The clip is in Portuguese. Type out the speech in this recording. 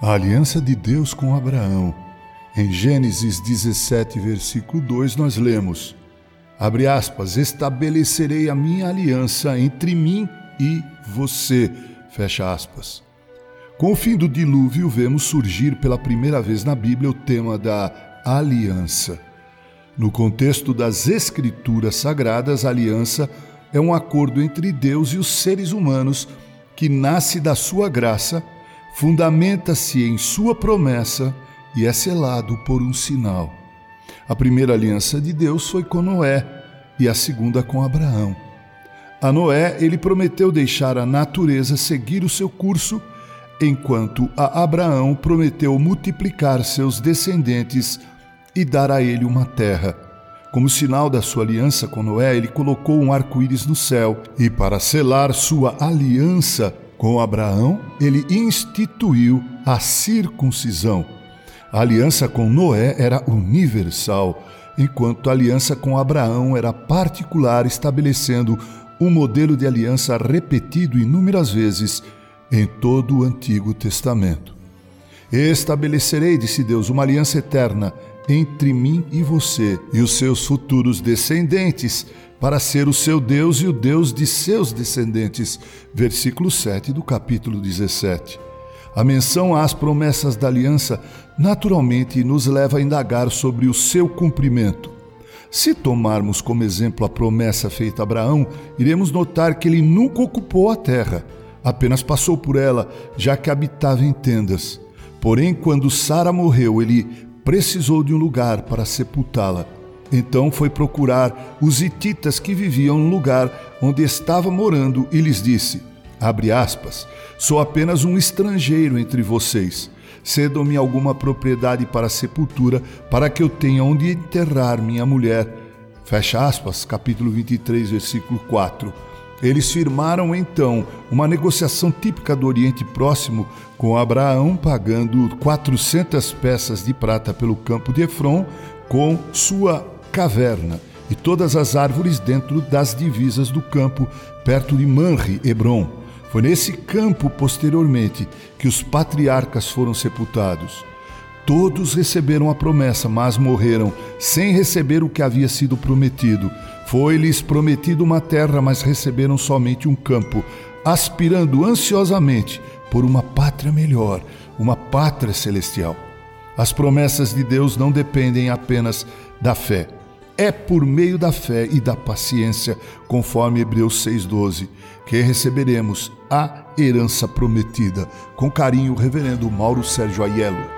A aliança de Deus com Abraão. Em Gênesis 17, versículo 2, nós lemos: Abre aspas, estabelecerei a minha aliança entre mim e você. Fecha aspas. Com o fim do dilúvio, vemos surgir pela primeira vez na Bíblia o tema da aliança. No contexto das Escrituras Sagradas, a aliança é um acordo entre Deus e os seres humanos que nasce da sua graça fundamenta-se em sua promessa e é selado por um sinal. A primeira aliança de Deus foi com Noé e a segunda com Abraão. A Noé, ele prometeu deixar a natureza seguir o seu curso, enquanto a Abraão prometeu multiplicar seus descendentes e dar a ele uma terra. Como sinal da sua aliança com Noé, ele colocou um arco-íris no céu, e para selar sua aliança, com Abraão, ele instituiu a circuncisão. A aliança com Noé era universal, enquanto a aliança com Abraão era particular, estabelecendo um modelo de aliança repetido inúmeras vezes em todo o Antigo Testamento. Estabelecerei, disse Deus, uma aliança eterna entre mim e você e os seus futuros descendentes, para ser o seu Deus e o Deus de seus descendentes. Versículo 7 do capítulo 17. A menção às promessas da aliança naturalmente nos leva a indagar sobre o seu cumprimento. Se tomarmos como exemplo a promessa feita a Abraão, iremos notar que ele nunca ocupou a terra, apenas passou por ela, já que habitava em tendas. Porém, quando Sara morreu, ele precisou de um lugar para sepultá-la. Então foi procurar os hititas que viviam no lugar onde estava morando e lhes disse: abre aspas, sou apenas um estrangeiro entre vocês. Cedam-me alguma propriedade para sepultura, para que eu tenha onde enterrar minha mulher. Fecha aspas, capítulo 23, versículo 4. Eles firmaram então uma negociação típica do Oriente Próximo, com Abraão pagando 400 peças de prata pelo campo de Efron, com sua caverna e todas as árvores dentro das divisas do campo, perto de Manre, Hebron. Foi nesse campo, posteriormente, que os patriarcas foram sepultados. Todos receberam a promessa, mas morreram sem receber o que havia sido prometido. Foi-lhes prometido uma terra, mas receberam somente um campo, aspirando ansiosamente por uma pátria melhor, uma pátria celestial. As promessas de Deus não dependem apenas da fé, é por meio da fé e da paciência, conforme Hebreus 6,12, que receberemos a herança prometida. Com carinho, Reverendo Mauro Sérgio Aiello.